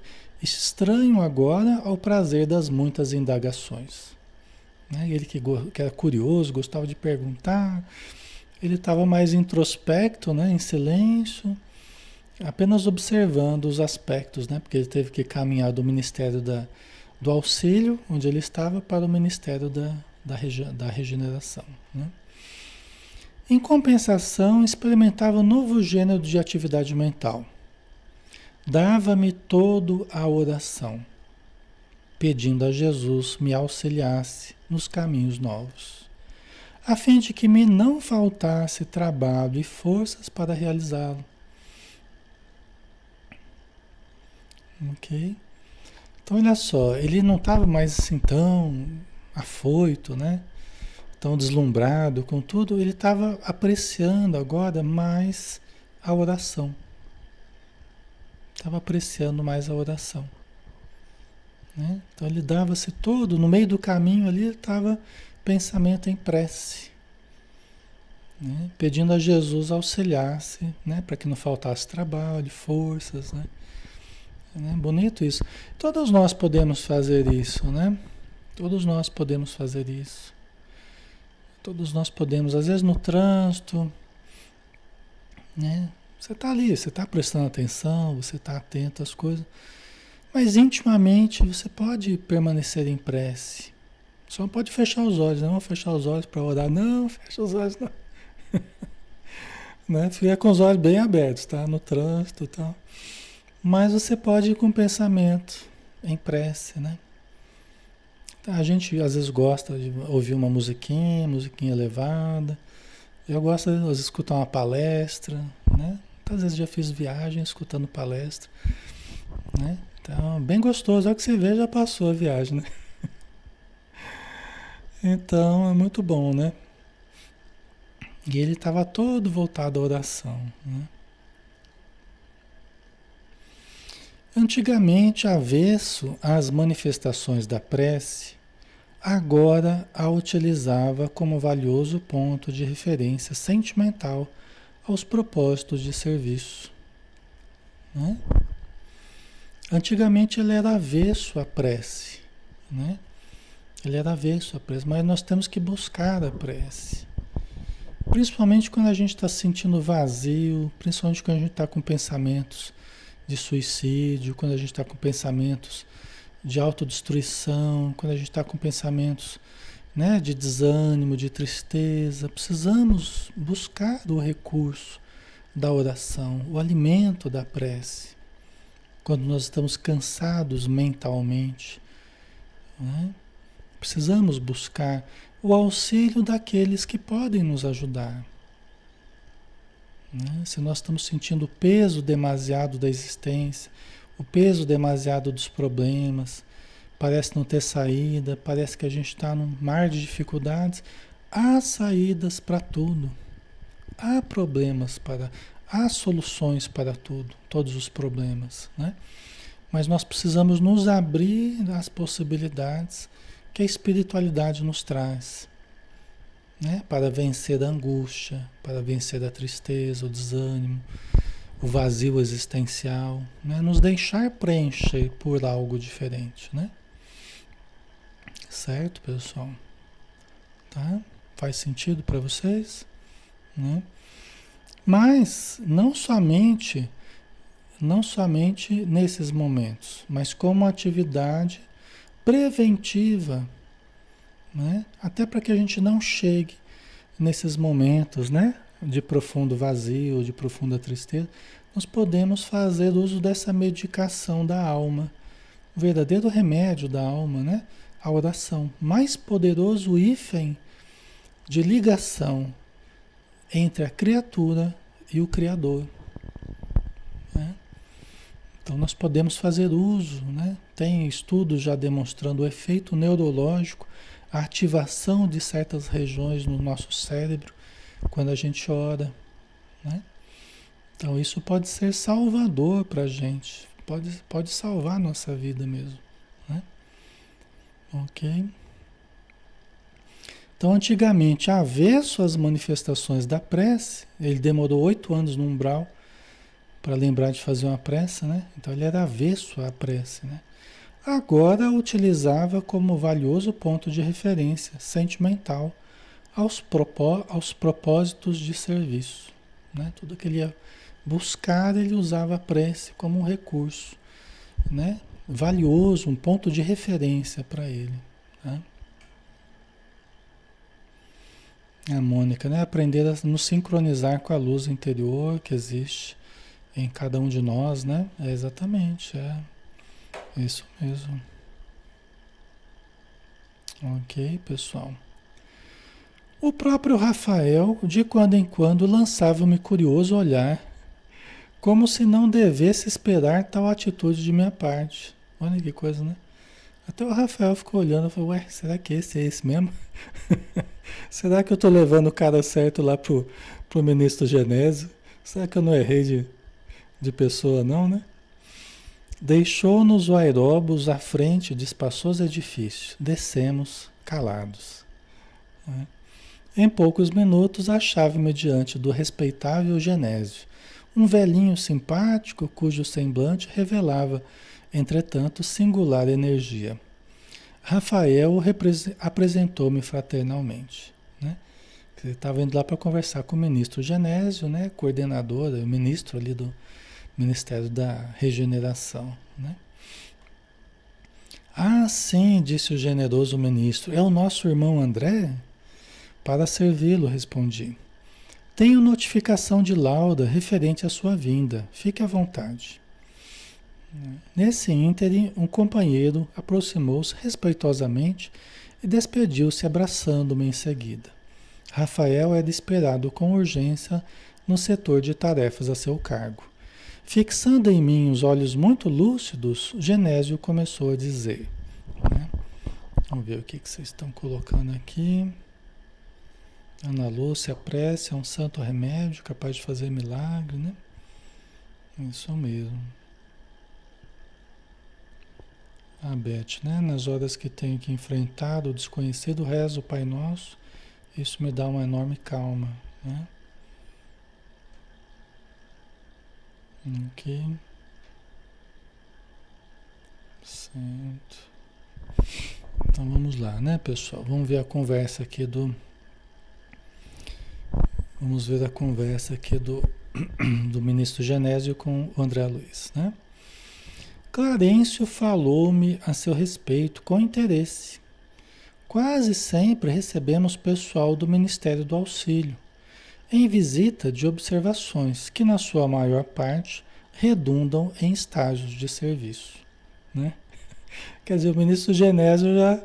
estranho agora ao prazer das muitas indagações. Né? Ele que, que era curioso, gostava de perguntar, ele estava mais introspecto, né? em silêncio, apenas observando os aspectos, né? porque ele teve que caminhar do Ministério da, do Auxílio, onde ele estava, para o Ministério da, da, da Regeneração. Né? Em compensação, experimentava um novo gênero de atividade mental. Dava-me todo a oração, pedindo a Jesus me auxiliasse nos caminhos novos, a fim de que me não faltasse trabalho e forças para realizá-lo. Ok? Então, olha só, ele não estava mais assim tão afoito, né? tão deslumbrado com tudo, ele estava apreciando agora mais a oração. Estava apreciando mais a oração. Né? Então ele dava-se todo, no meio do caminho ali, ele estava pensamento em prece. Né? Pedindo a Jesus auxiliasse, né? para que não faltasse trabalho, forças. Né? né? Bonito isso. Todos nós podemos fazer isso, né? Todos nós podemos fazer isso. Todos nós podemos, às vezes no trânsito, né? Você está ali, você está prestando atenção, você está atento às coisas, mas intimamente você pode permanecer em prece. Só pode fechar os olhos, não fechar os olhos para orar, não, fecha os olhos não. né? Fica com os olhos bem abertos, tá? No trânsito e tal. Mas você pode ir com pensamento em prece, né? A gente às vezes gosta de ouvir uma musiquinha, musiquinha elevada. Eu gosto de vezes, escutar uma palestra, né? Às vezes já fiz viagem escutando palestra, né? Então, bem gostoso. Olha que você vê, já passou a viagem, né? Então, é muito bom, né? E ele estava todo voltado à oração, né? Antigamente, avesso às manifestações da prece, agora a utilizava como valioso ponto de referência sentimental aos propósitos de serviço. Né? Antigamente ele era avesso à prece, né? Ele era avesso à prece, mas nós temos que buscar a prece. Principalmente quando a gente está se sentindo vazio, principalmente quando a gente está com pensamentos de suicídio, quando a gente está com pensamentos de autodestruição, quando a gente está com pensamentos né, de desânimo, de tristeza, precisamos buscar o recurso da oração, o alimento da prece. Quando nós estamos cansados mentalmente, né, precisamos buscar o auxílio daqueles que podem nos ajudar. Né? Se nós estamos sentindo o peso demasiado da existência, o peso demasiado dos problemas, parece não ter saída, parece que a gente está num mar de dificuldades. Há saídas para tudo. Há problemas para. Há soluções para tudo, todos os problemas, né? Mas nós precisamos nos abrir às possibilidades que a espiritualidade nos traz, né? Para vencer a angústia, para vencer a tristeza, o desânimo, o vazio existencial, né? nos deixar preencher por algo diferente, né? Certo, pessoal? Tá? Faz sentido para vocês? Né? Mas não somente não somente nesses momentos, mas como atividade preventiva, né? Até para que a gente não chegue nesses momentos, né? de profundo vazio, de profunda tristeza, nós podemos fazer uso dessa medicação da alma, o verdadeiro remédio da alma, né? A oração, mais poderoso hífen de ligação entre a criatura e o Criador. Né? Então nós podemos fazer uso, né? Tem estudos já demonstrando o efeito neurológico, a ativação de certas regiões no nosso cérebro quando a gente ora. Né? Então isso pode ser salvador para a gente, pode, pode salvar a nossa vida mesmo. Né? Ok? Então, antigamente, avesso às manifestações da prece, ele demorou oito anos no umbral para lembrar de fazer uma prece, né? Então, ele era avesso à prece, né? Agora utilizava como valioso ponto de referência sentimental aos, propó aos propósitos de serviço. Né? Tudo que ele ia buscar, ele usava a prece como um recurso né? valioso, um ponto de referência para ele. Né? A Mônica, né? Aprender a nos sincronizar com a luz interior que existe em cada um de nós, né? É exatamente, é isso mesmo. Ok, pessoal. O próprio Rafael, de quando em quando, lançava-me curioso olhar, como se não devesse esperar tal atitude de minha parte. Olha que coisa, né? Até o Rafael ficou olhando e falou, ué, será que esse é esse mesmo? será que eu estou levando o cara certo lá pro, pro ministro Genésio? Será que eu não errei de, de pessoa não, né? Deixou-nos o aeróbus à frente de espaçoso edifício. Descemos calados. Né? Em poucos minutos achava-me diante do respeitável Genésio, um velhinho simpático cujo semblante revelava entretanto, singular energia. Rafael apresentou-me fraternalmente. Né? Ele estava indo lá para conversar com o ministro Genésio, né? coordenador, o ministro ali do Ministério da Regeneração. Né? Ah, sim, disse o generoso ministro, é o nosso irmão André? Para servi-lo, respondi. Tenho notificação de lauda referente à sua vinda. Fique à vontade. Nesse ínterim, um companheiro aproximou-se respeitosamente e despediu-se abraçando-me em seguida. Rafael era esperado com urgência no setor de tarefas a seu cargo. Fixando em mim os olhos muito lúcidos, Genésio começou a dizer. Né? Vamos ver o que, que vocês estão colocando aqui. Ana Lúcia, a prece é um santo remédio capaz de fazer milagre, né? Isso mesmo. A Beth, né? Nas horas que tenho que enfrentar o desconhecido, rezo o Pai Nosso. Isso me dá uma enorme calma, né? Ok. Certo. Então vamos lá, né, pessoal? Vamos ver a conversa aqui do. Vamos ver a conversa aqui do, do ministro Genésio com o André Luiz, né? Clarencio falou-me a seu respeito com interesse. Quase sempre recebemos pessoal do Ministério do Auxílio, em visita de observações que, na sua maior parte, redundam em estágios de serviço. Né? Quer dizer, o ministro Genésio já,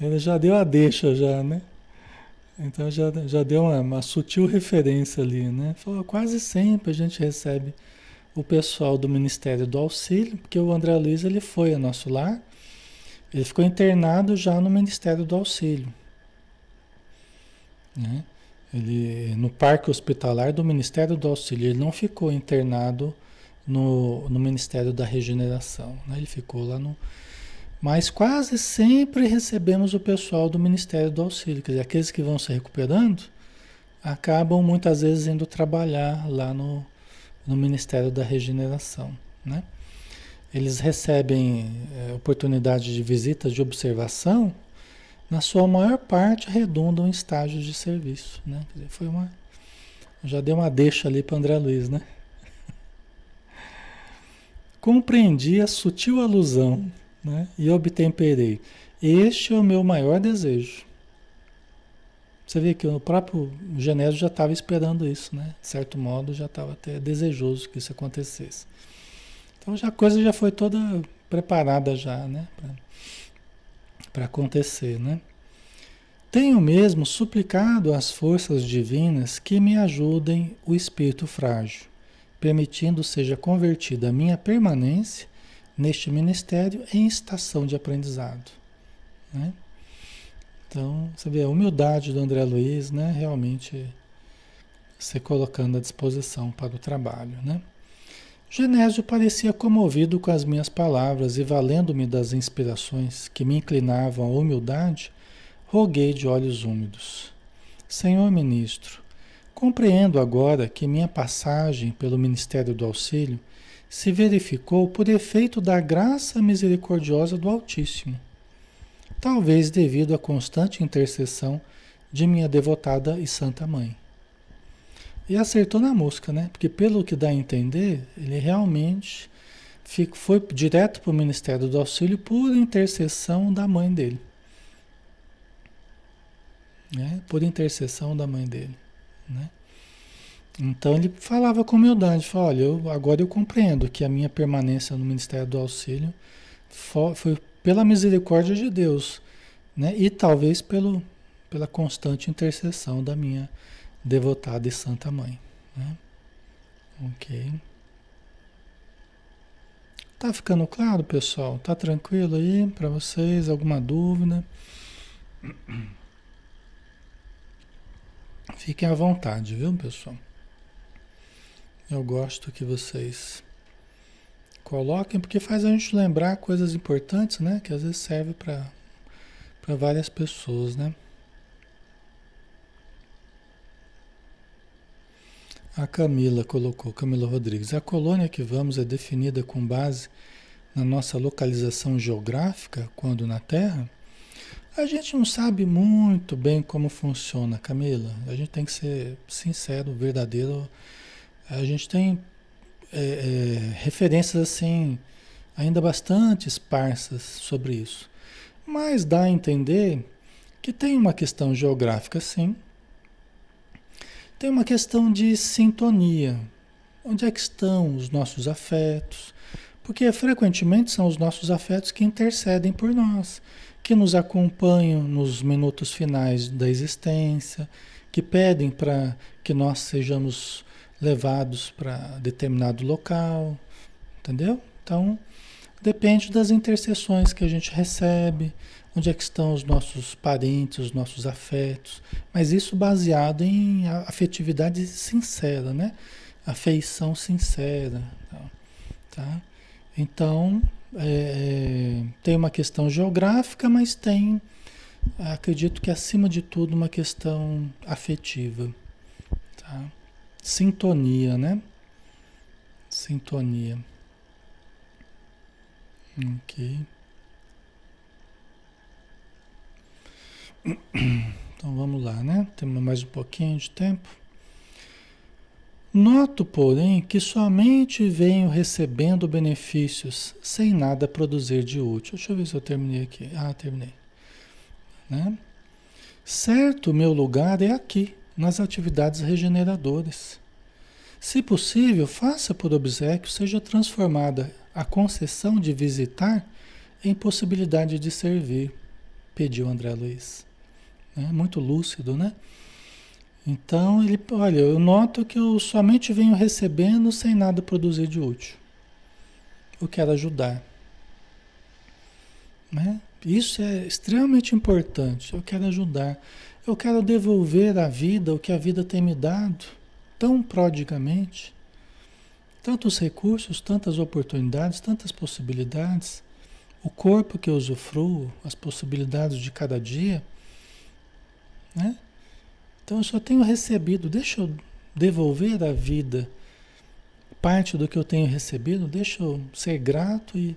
ele já deu a deixa, já, né? Então já, já deu uma, uma sutil referência ali, né? Falou, quase sempre a gente recebe o pessoal do Ministério do Auxílio, porque o André Luiz ele foi a nosso lar, ele ficou internado já no Ministério do Auxílio. Né? Ele, no parque hospitalar do Ministério do Auxílio, ele não ficou internado no, no Ministério da Regeneração, né? ele ficou lá no. Mas quase sempre recebemos o pessoal do Ministério do Auxílio, quer dizer, aqueles que vão se recuperando acabam muitas vezes indo trabalhar lá no, no Ministério da Regeneração. Né? Eles recebem é, oportunidade de visitas de observação, na sua maior parte redundam em estágios de serviço. Né? Dizer, foi uma, já deu uma deixa ali para André Luiz, né? Compreendi a sutil alusão né? e obtemperei. Este é o meu maior desejo você vê que o próprio Genésio já estava esperando isso, né? De certo modo, já estava até desejoso que isso acontecesse. Então já a coisa já foi toda preparada já, né? Para acontecer, né? Tenho mesmo suplicado às forças divinas que me ajudem o espírito frágil, permitindo seja convertida a minha permanência neste ministério em estação de aprendizado. Né? Então, você vê a humildade do André Luiz, né? Realmente se colocando à disposição para o trabalho, né? Genésio parecia comovido com as minhas palavras e, valendo-me das inspirações que me inclinavam à humildade, roguei de olhos úmidos. Senhor ministro, compreendo agora que minha passagem pelo Ministério do Auxílio se verificou por efeito da graça misericordiosa do Altíssimo, talvez devido à constante intercessão de minha devotada e santa mãe. E acertou na mosca, né? Porque pelo que dá a entender, ele realmente foi direto para o Ministério do Auxílio por intercessão da mãe dele. Né? Por intercessão da mãe dele. Né? Então ele falava com humildade, falava, olha, eu, agora eu compreendo que a minha permanência no Ministério do Auxílio foi, foi pela misericórdia de Deus, né? E talvez pelo, pela constante intercessão da minha devotada e santa mãe, né? Ok. Tá ficando claro, pessoal? Tá tranquilo aí para vocês? Alguma dúvida? Fiquem à vontade, viu, pessoal? Eu gosto que vocês coloquem, porque faz a gente lembrar coisas importantes, né? Que às vezes serve para várias pessoas, né? A Camila colocou, Camila Rodrigues. A colônia que vamos é definida com base na nossa localização geográfica, quando na Terra? A gente não sabe muito bem como funciona, Camila. A gente tem que ser sincero, verdadeiro a gente tem é, é, referências assim, ainda bastante esparsas sobre isso. Mas dá a entender que tem uma questão geográfica, sim. Tem uma questão de sintonia. Onde é que estão os nossos afetos? Porque frequentemente são os nossos afetos que intercedem por nós, que nos acompanham nos minutos finais da existência, que pedem para que nós sejamos levados para determinado local, entendeu? Então, depende das intercessões que a gente recebe, onde é que estão os nossos parentes, os nossos afetos, mas isso baseado em afetividade sincera, né? Afeição sincera, tá? Então, é, tem uma questão geográfica, mas tem, acredito que acima de tudo, uma questão afetiva, tá? Sintonia, né? Sintonia. Ok. Então vamos lá, né? Temos mais um pouquinho de tempo. Noto, porém, que somente venho recebendo benefícios sem nada produzir de útil. Deixa eu ver se eu terminei aqui. Ah, terminei. Né? Certo, meu lugar é aqui, nas atividades regeneradoras. Se possível, faça por obsequio, seja transformada a concessão de visitar em possibilidade de servir, pediu André Luiz. É muito lúcido, né? Então ele, olha, eu noto que eu somente venho recebendo sem nada produzir de útil. Eu quero ajudar. Né? Isso é extremamente importante. Eu quero ajudar. Eu quero devolver à vida o que a vida tem me dado tão prodigamente. Tantos recursos, tantas oportunidades, tantas possibilidades. O corpo que eu usufruo, as possibilidades de cada dia. Né? Então eu só tenho recebido. Deixa eu devolver à vida parte do que eu tenho recebido. Deixa eu ser grato e,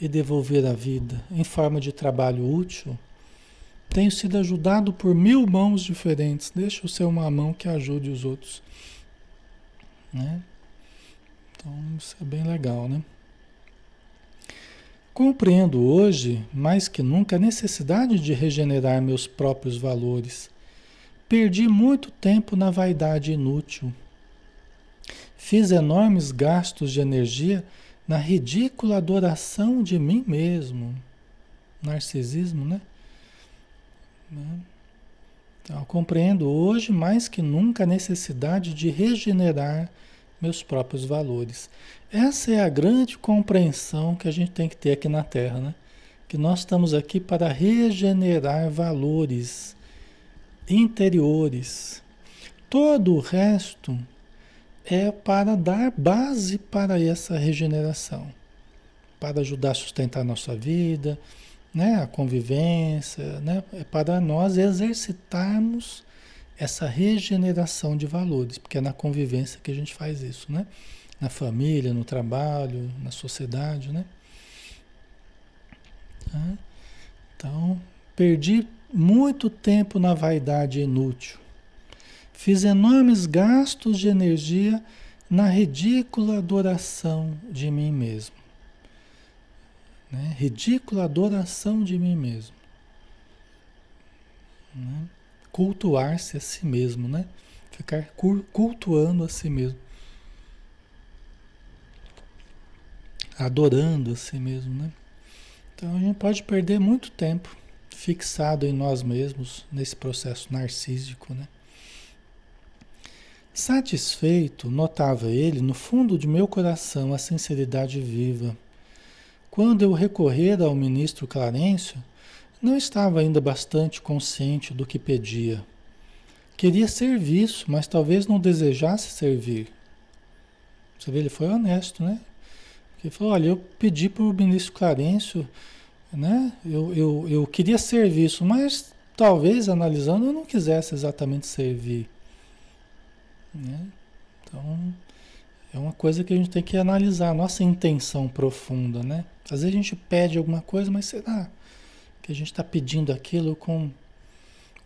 e devolver à vida em forma de trabalho útil tenho sido ajudado por mil mãos diferentes. Deixa eu ser uma mão que ajude os outros. Né? Então, isso é bem legal, né? Compreendo hoje, mais que nunca, a necessidade de regenerar meus próprios valores. Perdi muito tempo na vaidade inútil. Fiz enormes gastos de energia na ridícula adoração de mim mesmo. Narcisismo, né? Né? Então, compreendo hoje mais que nunca a necessidade de regenerar meus próprios valores. Essa é a grande compreensão que a gente tem que ter aqui na Terra, né? Que nós estamos aqui para regenerar valores interiores. Todo o resto é para dar base para essa regeneração, para ajudar a sustentar a nossa vida, né, a convivência, né, é para nós exercitarmos essa regeneração de valores, porque é na convivência que a gente faz isso, né? na família, no trabalho, na sociedade, né? Tá? Então, perdi muito tempo na vaidade inútil. Fiz enormes gastos de energia na ridícula adoração de mim mesmo. Né? Ridícula adoração de mim mesmo. Né? Cultuar-se a si mesmo, né? Ficar cultuando a si mesmo. Adorando a si mesmo, né? Então a gente pode perder muito tempo fixado em nós mesmos nesse processo narcísico, né? Satisfeito, notava ele no fundo de meu coração a sinceridade viva. Quando eu recorrer ao ministro Clarencio, não estava ainda bastante consciente do que pedia. Queria serviço, mas talvez não desejasse servir. Você vê, ele foi honesto, né? Ele falou, olha, eu pedi para o ministro Clarencio, né? Eu, eu, eu queria serviço, mas talvez, analisando, eu não quisesse exatamente servir. Né? Então, é uma coisa que a gente tem que analisar, nossa intenção profunda, né? Às vezes a gente pede alguma coisa, mas será que a gente está pedindo aquilo com,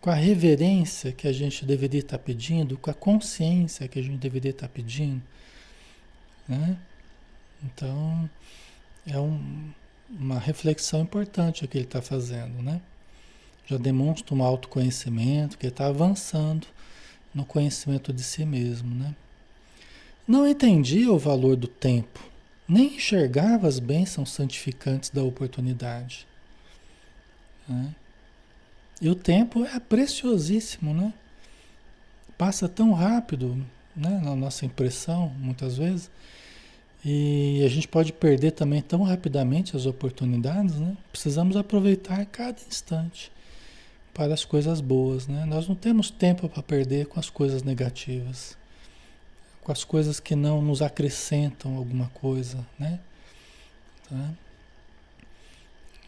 com a reverência que a gente deveria estar tá pedindo, com a consciência que a gente deveria estar tá pedindo, né? Então, é um, uma reflexão importante que ele está fazendo, né? Já demonstra um autoconhecimento, que ele está avançando no conhecimento de si mesmo, né? Não entendia o valor do tempo, nem enxergava as bênçãos santificantes da oportunidade. Né? E o tempo é preciosíssimo, né? Passa tão rápido, né? Na nossa impressão, muitas vezes. E a gente pode perder também tão rapidamente as oportunidades, né? Precisamos aproveitar cada instante para as coisas boas, né? Nós não temos tempo para perder com as coisas negativas, com as coisas que não nos acrescentam alguma coisa, né? Tá?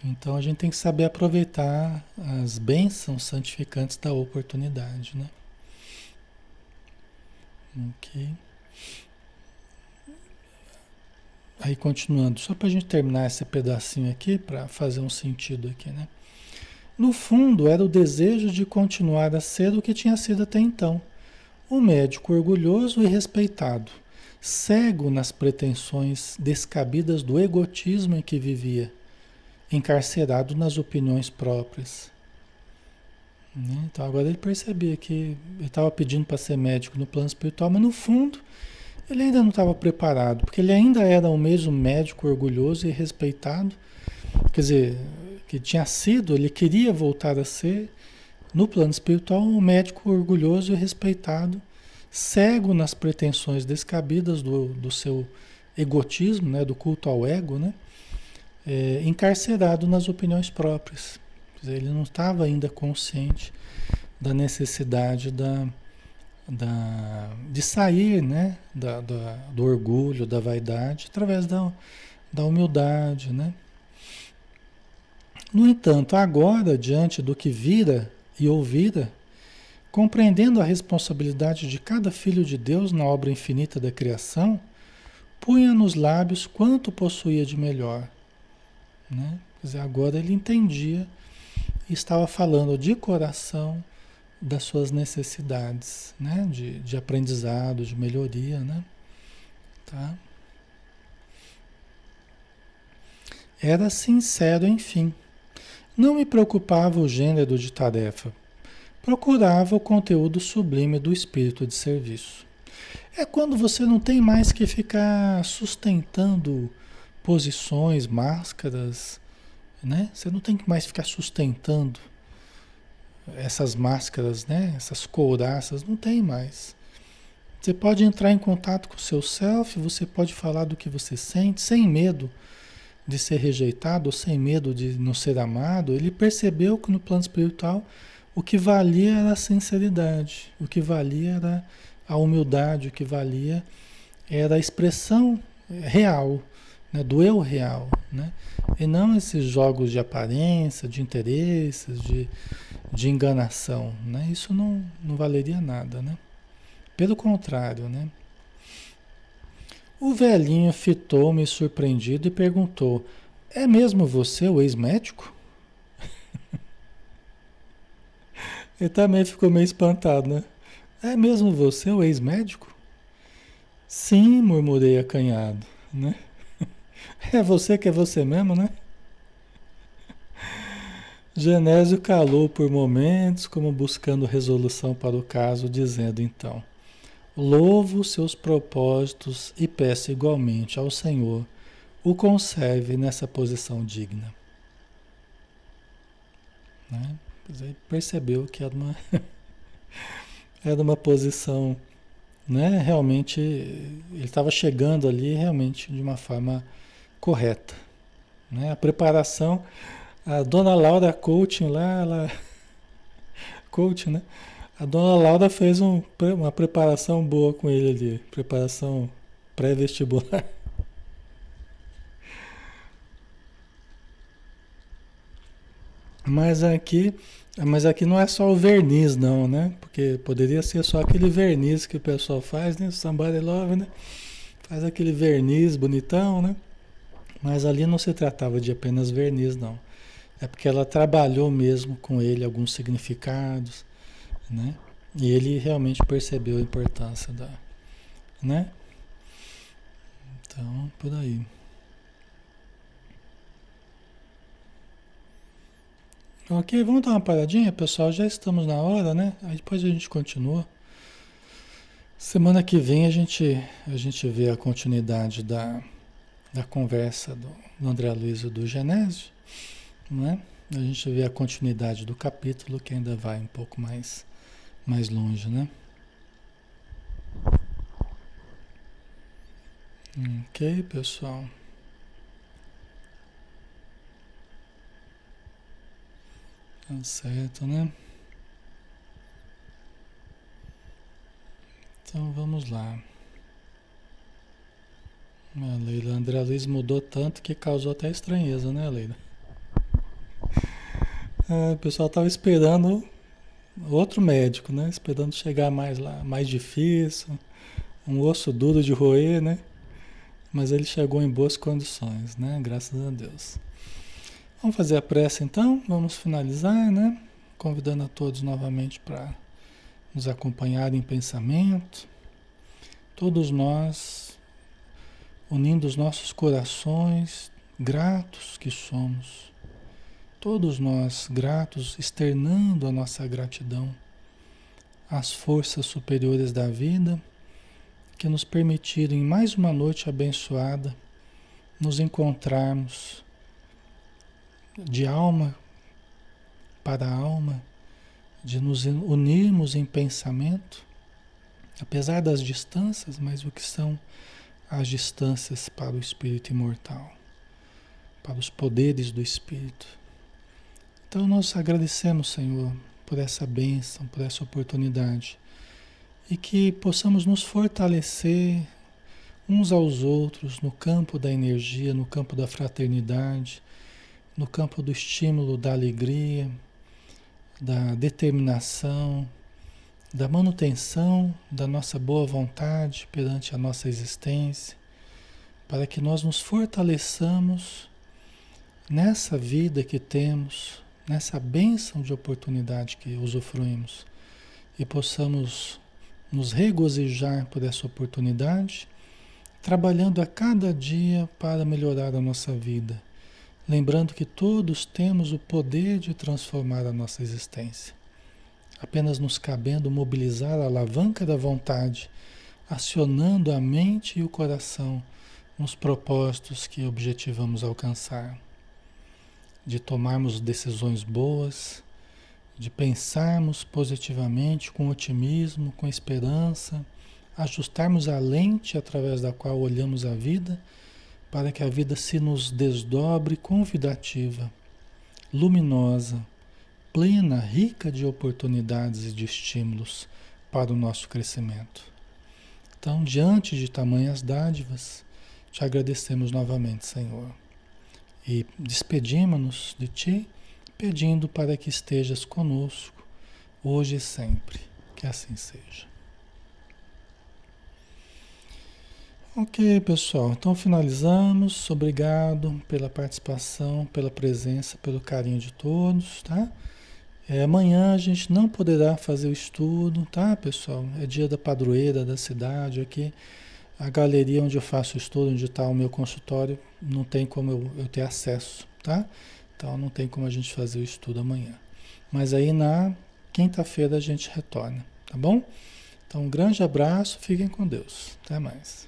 Então a gente tem que saber aproveitar as bênçãos santificantes da oportunidade, né? Ok. Aí continuando, só para a gente terminar esse pedacinho aqui, para fazer um sentido aqui, né? No fundo, era o desejo de continuar a ser o que tinha sido até então. Um médico orgulhoso e respeitado, cego nas pretensões descabidas do egotismo em que vivia, encarcerado nas opiniões próprias. Né? Então agora ele percebia que ele estava pedindo para ser médico no plano espiritual, mas no fundo ele ainda não estava preparado, porque ele ainda era o mesmo médico orgulhoso e respeitado, quer dizer, que tinha sido, ele queria voltar a ser, no plano espiritual, um médico orgulhoso e respeitado, cego nas pretensões descabidas do, do seu egotismo, né, do culto ao ego, né, é, encarcerado nas opiniões próprias. Ele não estava ainda consciente da necessidade da da, de sair né, da, da, do orgulho, da vaidade, através da, da humildade. Né? No entanto, agora, diante do que vira e ouvira, compreendendo a responsabilidade de cada filho de Deus na obra infinita da criação, punha nos lábios quanto possuía de melhor. Né? Quer dizer, agora ele entendia e estava falando de coração das suas necessidades, né? De, de aprendizado, de melhoria, né? Tá? Era sincero, enfim. Não me preocupava o gênero de tarefa. Procurava o conteúdo sublime do espírito de serviço. É quando você não tem mais que ficar sustentando posições, máscaras, né? Você não tem que mais ficar sustentando essas máscaras, né? Essas couraças, não tem mais. Você pode entrar em contato com o seu self, você pode falar do que você sente, sem medo de ser rejeitado, ou sem medo de não ser amado. Ele percebeu que no plano espiritual o que valia era a sinceridade, o que valia era a humildade, o que valia era a expressão real, né? do eu real, né? E não esses jogos de aparência, de interesses, de de enganação, né? Isso não, não valeria nada, né? Pelo contrário, né? O velhinho fitou-me surpreendido e perguntou: É mesmo você o ex-médico? Ele também ficou meio espantado, né? É mesmo você o ex-médico? Sim, murmurei acanhado, né? É você que é você mesmo, né? Genésio calou por momentos, como buscando resolução para o caso, dizendo então: Louvo seus propósitos e peço igualmente ao Senhor o conserve nessa posição digna. Né? percebeu que era uma, era uma posição, né? Realmente, ele estava chegando ali realmente de uma forma correta. Né? A preparação a dona Laura Coaching lá, ela. Coaching, né? A dona Laura fez um, uma preparação boa com ele ali. Preparação pré-vestibular. Mas aqui, mas aqui não é só o verniz, não, né? Porque poderia ser só aquele verniz que o pessoal faz, né? Somebody love, né? Faz aquele verniz bonitão, né? Mas ali não se tratava de apenas verniz, não. É porque ela trabalhou mesmo com ele alguns significados, né? E ele realmente percebeu a importância da, né? Então, por aí. Ok, vamos dar uma paradinha, pessoal. Já estamos na hora, né? Aí depois a gente continua. Semana que vem a gente, a gente vê a continuidade da, da conversa do, André Luiz e do Genésio. Né? A gente vê a continuidade do capítulo que ainda vai um pouco mais, mais longe, né? Ok, pessoal. Tá certo, né? Então vamos lá. A Leila André Luiz mudou tanto que causou até estranheza, né, Leila? É, o pessoal estava esperando outro médico, né? Esperando chegar mais lá, mais difícil, um osso duro de roer, né? Mas ele chegou em boas condições, né? Graças a Deus. Vamos fazer a prece então, vamos finalizar, né? Convidando a todos novamente para nos acompanhar em pensamento. Todos nós, unindo os nossos corações, gratos que somos. Todos nós gratos, externando a nossa gratidão às forças superiores da vida que nos permitiram em mais uma noite abençoada nos encontrarmos de alma para alma, de nos unirmos em pensamento, apesar das distâncias, mas o que são as distâncias para o espírito imortal, para os poderes do espírito. Então nós agradecemos, Senhor, por essa bênção, por essa oportunidade e que possamos nos fortalecer uns aos outros no campo da energia, no campo da fraternidade, no campo do estímulo da alegria, da determinação, da manutenção da nossa boa vontade perante a nossa existência, para que nós nos fortaleçamos nessa vida que temos nessa bênção de oportunidade que usufruímos e possamos nos regozijar por essa oportunidade, trabalhando a cada dia para melhorar a nossa vida, lembrando que todos temos o poder de transformar a nossa existência, apenas nos cabendo mobilizar a alavanca da vontade, acionando a mente e o coração nos propósitos que objetivamos alcançar. De tomarmos decisões boas, de pensarmos positivamente, com otimismo, com esperança, ajustarmos a lente através da qual olhamos a vida, para que a vida se nos desdobre convidativa, luminosa, plena, rica de oportunidades e de estímulos para o nosso crescimento. Então, diante de tamanhas dádivas, te agradecemos novamente, Senhor. E despedimos-nos de Ti, pedindo para que estejas conosco, hoje e sempre. Que assim seja. Ok, pessoal. Então finalizamos. Obrigado pela participação, pela presença, pelo carinho de todos, tá? É, amanhã a gente não poderá fazer o estudo, tá, pessoal? É dia da padroeira da cidade aqui. A galeria onde eu faço o estudo, onde está o meu consultório, não tem como eu, eu ter acesso, tá? Então não tem como a gente fazer o estudo amanhã. Mas aí na quinta-feira a gente retorna, tá bom? Então um grande abraço, fiquem com Deus. Até mais.